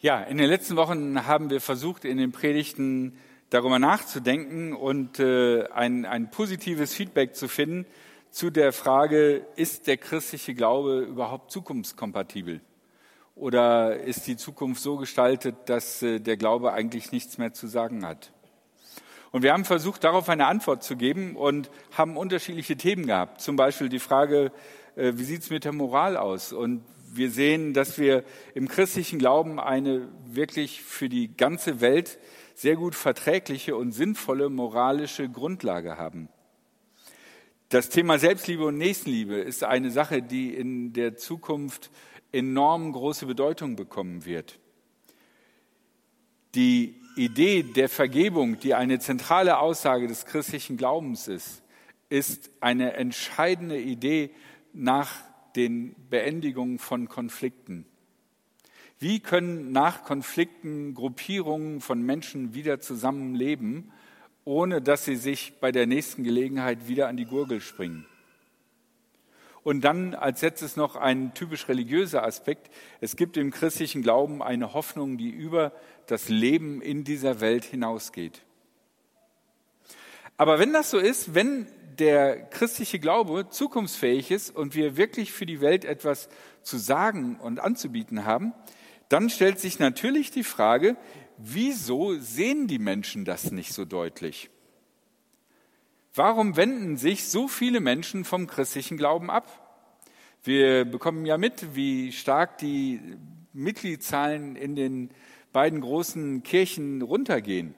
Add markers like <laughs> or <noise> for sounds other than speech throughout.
Ja, in den letzten Wochen haben wir versucht, in den Predigten darüber nachzudenken und äh, ein, ein positives Feedback zu finden zu der Frage, ist der christliche Glaube überhaupt zukunftskompatibel? Oder ist die Zukunft so gestaltet, dass äh, der Glaube eigentlich nichts mehr zu sagen hat? Und wir haben versucht, darauf eine Antwort zu geben und haben unterschiedliche Themen gehabt. Zum Beispiel die Frage, äh, wie sieht es mit der Moral aus? Und wir sehen, dass wir im christlichen Glauben eine wirklich für die ganze Welt sehr gut verträgliche und sinnvolle moralische Grundlage haben. Das Thema Selbstliebe und Nächstenliebe ist eine Sache, die in der Zukunft enorm große Bedeutung bekommen wird. Die Idee der Vergebung, die eine zentrale Aussage des christlichen Glaubens ist, ist eine entscheidende Idee nach den Beendigungen von Konflikten. Wie können nach Konflikten Gruppierungen von Menschen wieder zusammenleben, ohne dass sie sich bei der nächsten Gelegenheit wieder an die Gurgel springen? Und dann als letztes noch ein typisch religiöser Aspekt. Es gibt im christlichen Glauben eine Hoffnung, die über das Leben in dieser Welt hinausgeht. Aber wenn das so ist, wenn der christliche Glaube zukunftsfähig ist und wir wirklich für die Welt etwas zu sagen und anzubieten haben, dann stellt sich natürlich die Frage, wieso sehen die Menschen das nicht so deutlich? Warum wenden sich so viele Menschen vom christlichen Glauben ab? Wir bekommen ja mit, wie stark die Mitgliedszahlen in den beiden großen Kirchen runtergehen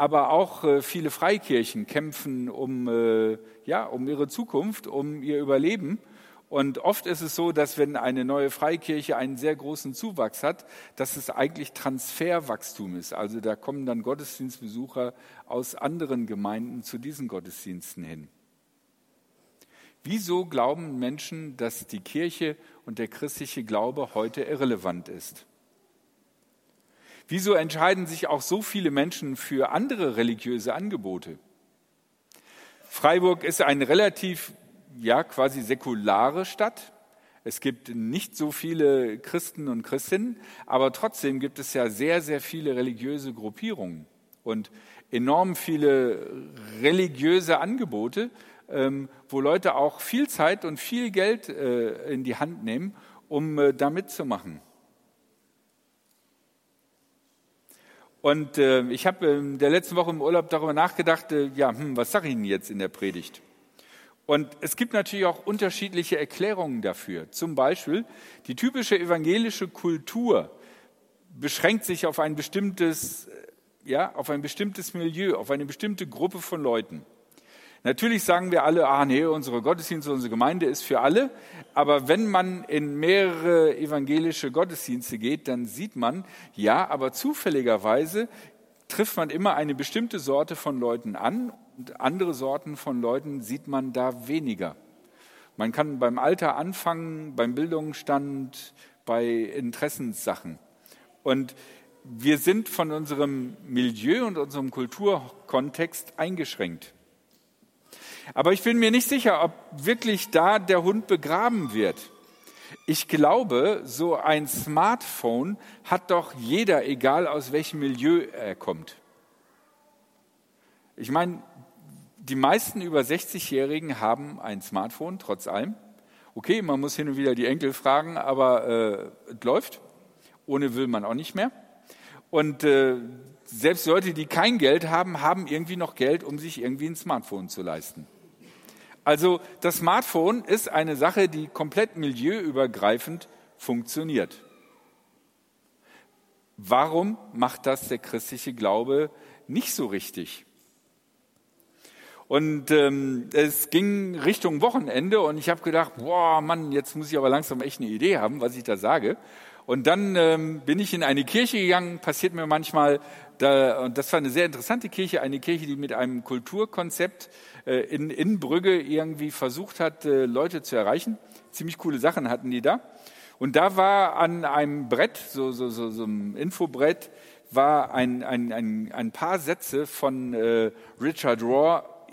aber auch äh, viele Freikirchen kämpfen um, äh, ja, um ihre Zukunft, um ihr Überleben. Und oft ist es so, dass wenn eine neue Freikirche einen sehr großen Zuwachs hat, dass es eigentlich Transferwachstum ist. Also da kommen dann Gottesdienstbesucher aus anderen Gemeinden zu diesen Gottesdiensten hin. Wieso glauben Menschen, dass die Kirche und der christliche Glaube heute irrelevant ist? Wieso entscheiden sich auch so viele Menschen für andere religiöse Angebote? Freiburg ist eine relativ, ja, quasi säkulare Stadt. Es gibt nicht so viele Christen und Christinnen, aber trotzdem gibt es ja sehr, sehr viele religiöse Gruppierungen und enorm viele religiöse Angebote, ähm, wo Leute auch viel Zeit und viel Geld äh, in die Hand nehmen, um äh, da mitzumachen. Und äh, ich habe in der letzten Woche im Urlaub darüber nachgedacht, äh, ja, hm, was sage ich Ihnen jetzt in der Predigt? Und es gibt natürlich auch unterschiedliche Erklärungen dafür. Zum Beispiel die typische evangelische Kultur beschränkt sich auf ein bestimmtes, äh, ja, auf ein bestimmtes Milieu, auf eine bestimmte Gruppe von Leuten. Natürlich sagen wir alle, ah nee, unsere Gottesdienste, unsere Gemeinde ist für alle. Aber wenn man in mehrere evangelische Gottesdienste geht, dann sieht man, ja, aber zufälligerweise trifft man immer eine bestimmte Sorte von Leuten an und andere Sorten von Leuten sieht man da weniger. Man kann beim Alter anfangen, beim Bildungsstand, bei Interessenssachen. Und wir sind von unserem Milieu und unserem Kulturkontext eingeschränkt. Aber ich bin mir nicht sicher, ob wirklich da der Hund begraben wird. Ich glaube, so ein Smartphone hat doch jeder, egal aus welchem Milieu er kommt. Ich meine, die meisten über 60-Jährigen haben ein Smartphone, trotz allem. Okay, man muss hin und wieder die Enkel fragen, aber äh, es läuft. Ohne will man auch nicht mehr. Und äh, selbst Leute, die kein Geld haben, haben irgendwie noch Geld, um sich irgendwie ein Smartphone zu leisten. Also das Smartphone ist eine Sache, die komplett milieuübergreifend funktioniert. Warum macht das der christliche Glaube nicht so richtig? Und ähm, es ging Richtung Wochenende und ich habe gedacht, boah, Mann, jetzt muss ich aber langsam echt eine Idee haben, was ich da sage. Und dann ähm, bin ich in eine Kirche gegangen, passiert mir manchmal, da, und das war eine sehr interessante Kirche, eine Kirche, die mit einem Kulturkonzept äh, in, in Brügge irgendwie versucht hat, äh, Leute zu erreichen. Ziemlich coole Sachen hatten die da. Und da war an einem Brett, so, so, so, so einem Infobrett, war ein, ein, ein, ein paar Sätze von äh, Richard Rohr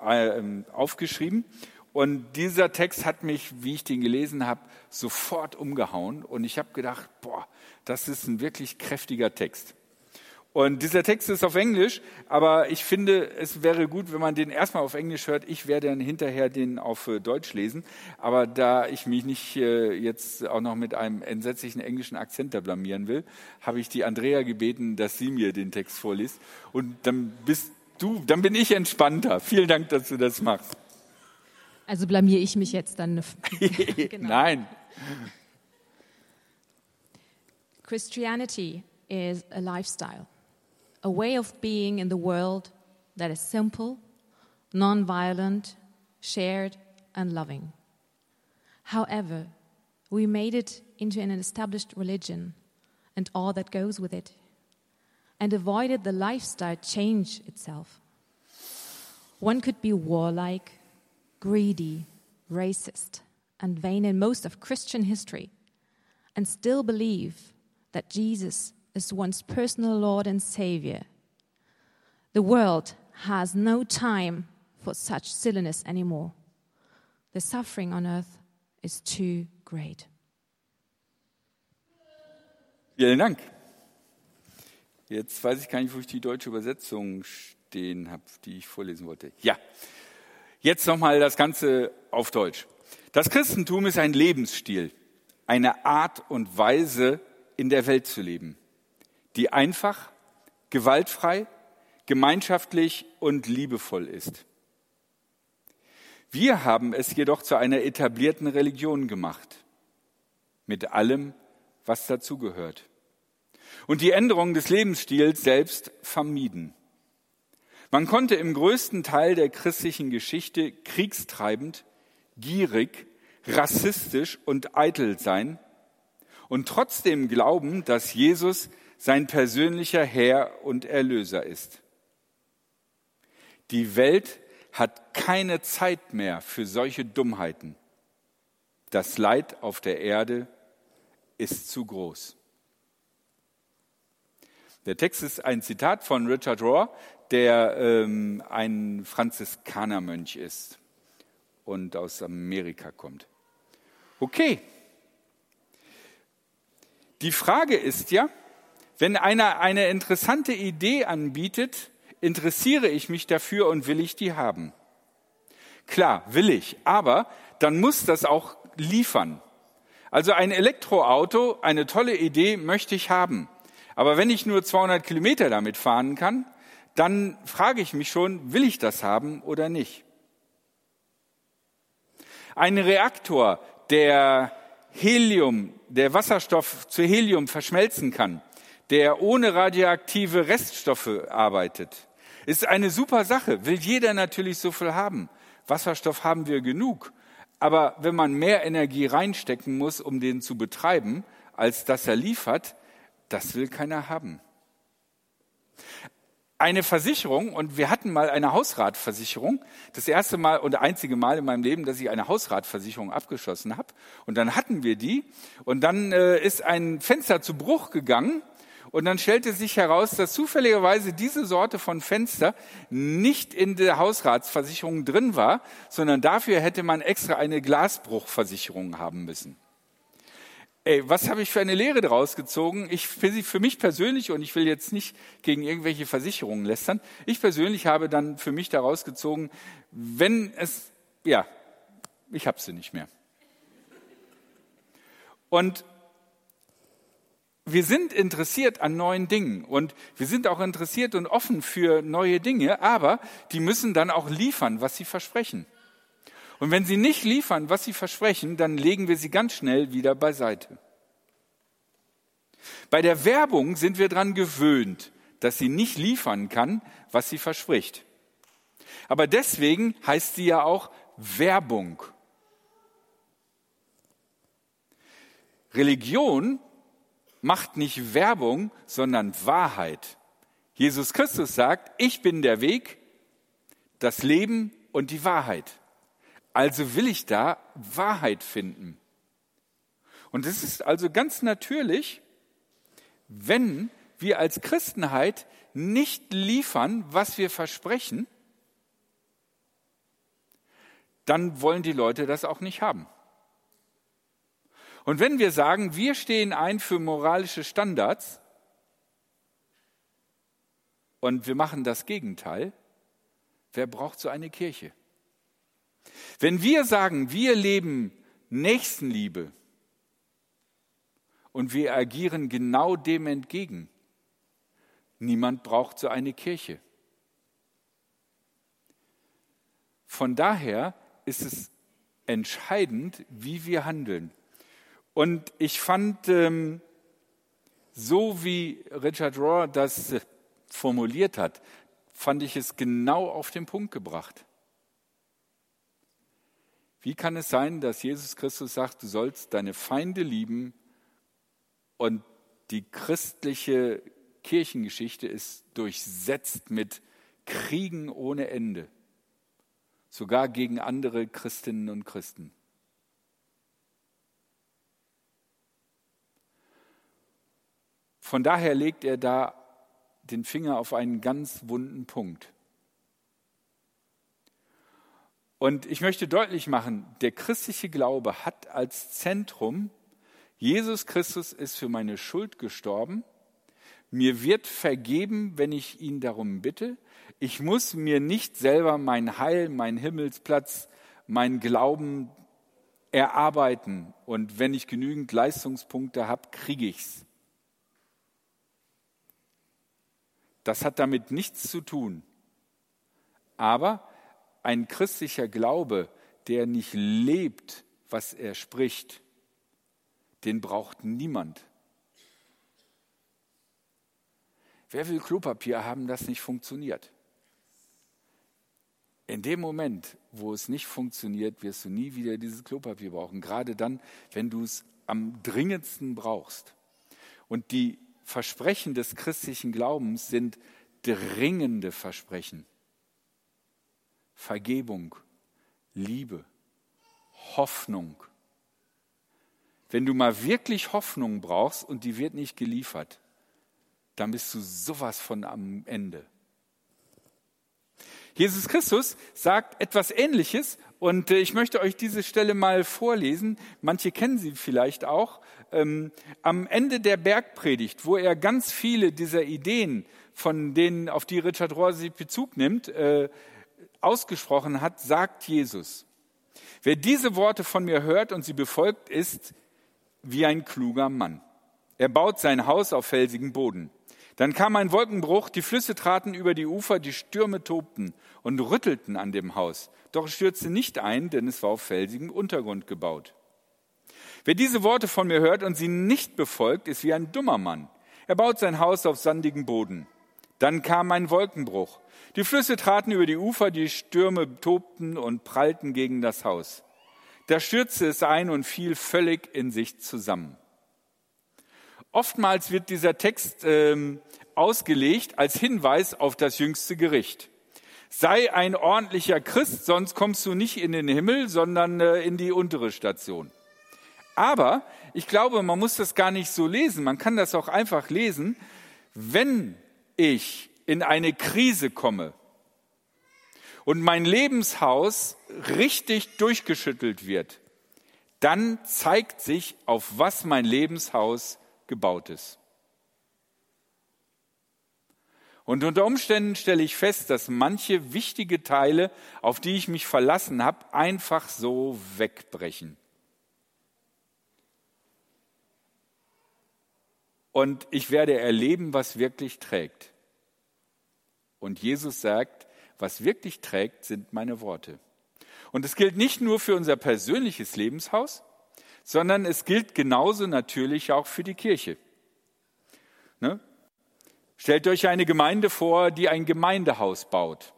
äh, äh, aufgeschrieben. Und dieser Text hat mich, wie ich den gelesen habe, sofort umgehauen. Und ich habe gedacht, boah, das ist ein wirklich kräftiger Text. Und dieser Text ist auf Englisch, aber ich finde, es wäre gut, wenn man den erstmal auf Englisch hört. Ich werde dann hinterher den auf äh, Deutsch lesen. Aber da ich mich nicht äh, jetzt auch noch mit einem entsetzlichen englischen Akzent da blamieren will, habe ich die Andrea gebeten, dass sie mir den Text vorliest. Und dann bist du, dann bin ich entspannter. Vielen Dank, dass du das machst. Also blamier ich mich jetzt dann. <laughs> genau. <laughs> Nein. Christianity is a lifestyle. A way of being in the world that is simple, non-violent, shared, and loving. However, we made it into an established religion and all that goes with it, and avoided the lifestyle change itself. One could be warlike, greedy, racist, and vain in most of Christian history, and still believe that Jesus is one's personal Lord and Savior. The world has no time for such silliness anymore. The suffering on earth is too great. Vielen Dank. Jetzt weiß ich gar nicht, wo ich die deutsche Übersetzung stehen habe, die ich vorlesen wollte. Ja, jetzt nochmal das Ganze auf Deutsch. Das Christentum ist ein Lebensstil, eine Art und Weise, in der Welt zu leben die einfach, gewaltfrei, gemeinschaftlich und liebevoll ist. Wir haben es jedoch zu einer etablierten Religion gemacht, mit allem, was dazugehört. Und die Änderung des Lebensstils selbst vermieden. Man konnte im größten Teil der christlichen Geschichte kriegstreibend, gierig, rassistisch und eitel sein und trotzdem glauben, dass Jesus sein persönlicher Herr und Erlöser ist. Die Welt hat keine Zeit mehr für solche Dummheiten. Das Leid auf der Erde ist zu groß. Der Text ist ein Zitat von Richard Rohr, der ähm, ein Franziskanermönch ist und aus Amerika kommt. Okay. Die Frage ist ja, wenn einer eine interessante Idee anbietet, interessiere ich mich dafür und will ich die haben. Klar, will ich, aber dann muss das auch liefern. Also ein Elektroauto, eine tolle Idee möchte ich haben. Aber wenn ich nur 200 Kilometer damit fahren kann, dann frage ich mich schon, will ich das haben oder nicht? Ein Reaktor, der Helium, der Wasserstoff zu Helium verschmelzen kann, der ohne radioaktive Reststoffe arbeitet. Ist eine super Sache, will jeder natürlich so viel haben. Wasserstoff haben wir genug. Aber wenn man mehr Energie reinstecken muss, um den zu betreiben, als dass er liefert, das will keiner haben. Eine Versicherung, und wir hatten mal eine Hausratversicherung, das erste Mal und einzige Mal in meinem Leben, dass ich eine Hausratversicherung abgeschlossen habe. Und dann hatten wir die, und dann äh, ist ein Fenster zu Bruch gegangen, und dann stellte sich heraus, dass zufälligerweise diese Sorte von Fenster nicht in der Hausratsversicherung drin war, sondern dafür hätte man extra eine Glasbruchversicherung haben müssen. Ey, was habe ich für eine Lehre daraus gezogen? Ich für mich persönlich und ich will jetzt nicht gegen irgendwelche Versicherungen lästern. Ich persönlich habe dann für mich daraus gezogen, wenn es ja, ich habe sie nicht mehr. Und wir sind interessiert an neuen Dingen und wir sind auch interessiert und offen für neue Dinge, aber die müssen dann auch liefern, was sie versprechen. Und wenn sie nicht liefern, was sie versprechen, dann legen wir sie ganz schnell wieder beiseite. Bei der Werbung sind wir daran gewöhnt, dass sie nicht liefern kann, was sie verspricht. Aber deswegen heißt sie ja auch Werbung. Religion macht nicht Werbung, sondern Wahrheit. Jesus Christus sagt, ich bin der Weg, das Leben und die Wahrheit. Also will ich da Wahrheit finden. Und es ist also ganz natürlich, wenn wir als Christenheit nicht liefern, was wir versprechen, dann wollen die Leute das auch nicht haben. Und wenn wir sagen, wir stehen ein für moralische Standards und wir machen das Gegenteil, wer braucht so eine Kirche? Wenn wir sagen, wir leben Nächstenliebe und wir agieren genau dem entgegen, niemand braucht so eine Kirche. Von daher ist es entscheidend, wie wir handeln. Und ich fand, ähm, so wie Richard Rohr das formuliert hat, fand ich es genau auf den Punkt gebracht. Wie kann es sein, dass Jesus Christus sagt, du sollst deine Feinde lieben und die christliche Kirchengeschichte ist durchsetzt mit Kriegen ohne Ende, sogar gegen andere Christinnen und Christen. Von daher legt er da den Finger auf einen ganz wunden Punkt. Und ich möchte deutlich machen, der christliche Glaube hat als Zentrum, Jesus Christus ist für meine Schuld gestorben, mir wird vergeben, wenn ich ihn darum bitte, ich muss mir nicht selber mein Heil, mein Himmelsplatz, mein Glauben erarbeiten und wenn ich genügend Leistungspunkte habe, kriege ich's. Das hat damit nichts zu tun. Aber ein christlicher Glaube, der nicht lebt, was er spricht, den braucht niemand. Wer will Klopapier haben, das nicht funktioniert? In dem Moment, wo es nicht funktioniert, wirst du nie wieder dieses Klopapier brauchen. Gerade dann, wenn du es am dringendsten brauchst. Und die Versprechen des christlichen Glaubens sind dringende Versprechen. Vergebung, Liebe, Hoffnung. Wenn du mal wirklich Hoffnung brauchst und die wird nicht geliefert, dann bist du sowas von am Ende. Jesus Christus sagt etwas Ähnliches und äh, ich möchte euch diese Stelle mal vorlesen. Manche kennen sie vielleicht auch. Ähm, am Ende der Bergpredigt, wo er ganz viele dieser Ideen, von denen, auf die Richard Rohr sich Bezug nimmt, äh, ausgesprochen hat, sagt Jesus, wer diese Worte von mir hört und sie befolgt, ist wie ein kluger Mann. Er baut sein Haus auf felsigen Boden. Dann kam ein Wolkenbruch, die Flüsse traten über die Ufer, die Stürme tobten und rüttelten an dem Haus. Doch es stürzte nicht ein, denn es war auf felsigem Untergrund gebaut. Wer diese Worte von mir hört und sie nicht befolgt, ist wie ein dummer Mann. Er baut sein Haus auf sandigem Boden. Dann kam ein Wolkenbruch. Die Flüsse traten über die Ufer, die Stürme tobten und prallten gegen das Haus. Da stürzte es ein und fiel völlig in sich zusammen. Oftmals wird dieser Text ähm, ausgelegt als Hinweis auf das jüngste Gericht. Sei ein ordentlicher Christ, sonst kommst du nicht in den Himmel, sondern äh, in die untere Station. Aber ich glaube, man muss das gar nicht so lesen. Man kann das auch einfach lesen. Wenn ich in eine Krise komme und mein Lebenshaus richtig durchgeschüttelt wird, dann zeigt sich, auf was mein Lebenshaus gebaut ist. Und unter Umständen stelle ich fest, dass manche wichtige Teile, auf die ich mich verlassen habe, einfach so wegbrechen. Und ich werde erleben, was wirklich trägt. Und Jesus sagt, was wirklich trägt, sind meine Worte. Und es gilt nicht nur für unser persönliches Lebenshaus, sondern es gilt genauso natürlich auch für die Kirche. Ne? Stellt euch eine Gemeinde vor, die ein Gemeindehaus baut.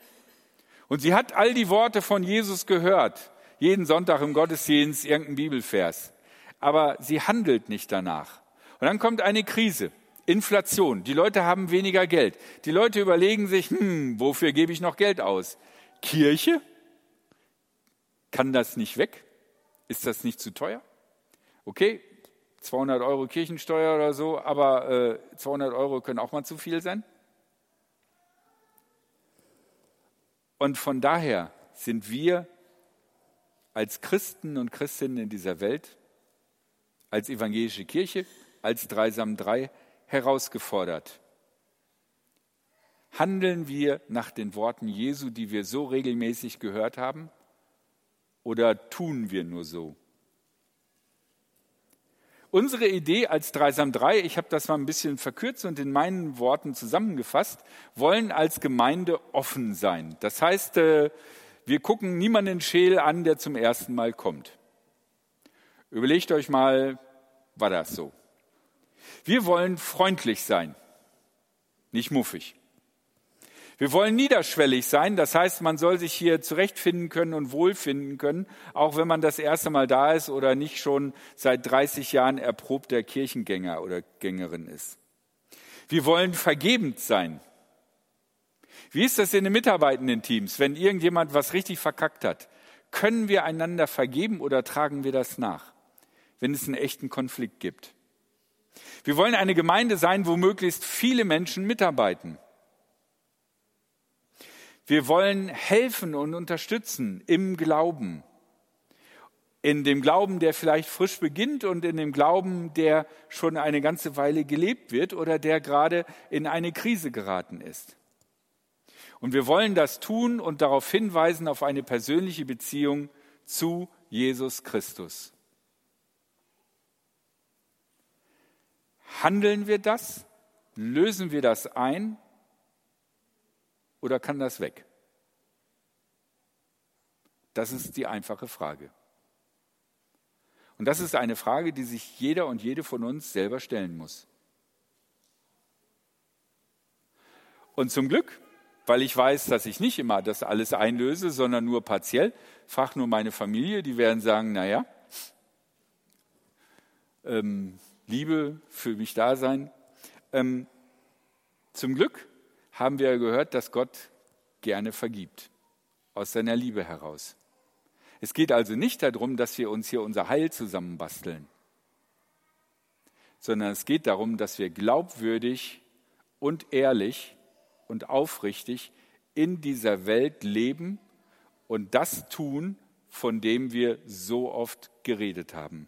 Und sie hat all die Worte von Jesus gehört, jeden Sonntag im Gottesdienst irgendein Bibelvers. Aber sie handelt nicht danach. Und dann kommt eine Krise, Inflation. Die Leute haben weniger Geld. Die Leute überlegen sich, hm, wofür gebe ich noch Geld aus? Kirche? Kann das nicht weg? Ist das nicht zu teuer? Okay, 200 Euro Kirchensteuer oder so, aber äh, 200 Euro können auch mal zu viel sein. Und von daher sind wir als Christen und Christinnen in dieser Welt, als evangelische Kirche, als Dreisam Drei herausgefordert. Handeln wir nach den Worten Jesu, die wir so regelmäßig gehört haben, oder tun wir nur so? Unsere Idee als Dreisam 3, ich habe das mal ein bisschen verkürzt und in meinen Worten zusammengefasst, wollen als Gemeinde offen sein. Das heißt, äh, wir gucken niemanden scheel an, der zum ersten Mal kommt. Überlegt euch mal, war das so? Wir wollen freundlich sein, nicht muffig. Wir wollen niederschwellig sein, das heißt, man soll sich hier zurechtfinden können und wohlfinden können, auch wenn man das erste Mal da ist oder nicht schon seit 30 Jahren erprobter Kirchengänger oder Gängerin ist. Wir wollen vergebend sein. Wie ist das in den mitarbeitenden Teams, wenn irgendjemand was richtig verkackt hat? Können wir einander vergeben oder tragen wir das nach, wenn es einen echten Konflikt gibt? Wir wollen eine Gemeinde sein, wo möglichst viele Menschen mitarbeiten. Wir wollen helfen und unterstützen im Glauben. In dem Glauben, der vielleicht frisch beginnt und in dem Glauben, der schon eine ganze Weile gelebt wird oder der gerade in eine Krise geraten ist. Und wir wollen das tun und darauf hinweisen auf eine persönliche Beziehung zu Jesus Christus. Handeln wir das? Lösen wir das ein? Oder kann das weg? Das ist die einfache Frage. Und das ist eine Frage, die sich jeder und jede von uns selber stellen muss. Und zum Glück, weil ich weiß, dass ich nicht immer das alles einlöse, sondern nur partiell, frag nur meine Familie, die werden sagen, naja, ähm, Liebe, für mich da sein. Ähm, zum Glück haben wir gehört, dass Gott gerne vergibt, aus seiner Liebe heraus. Es geht also nicht darum, dass wir uns hier unser Heil zusammenbasteln, sondern es geht darum, dass wir glaubwürdig und ehrlich und aufrichtig in dieser Welt leben und das tun, von dem wir so oft geredet haben.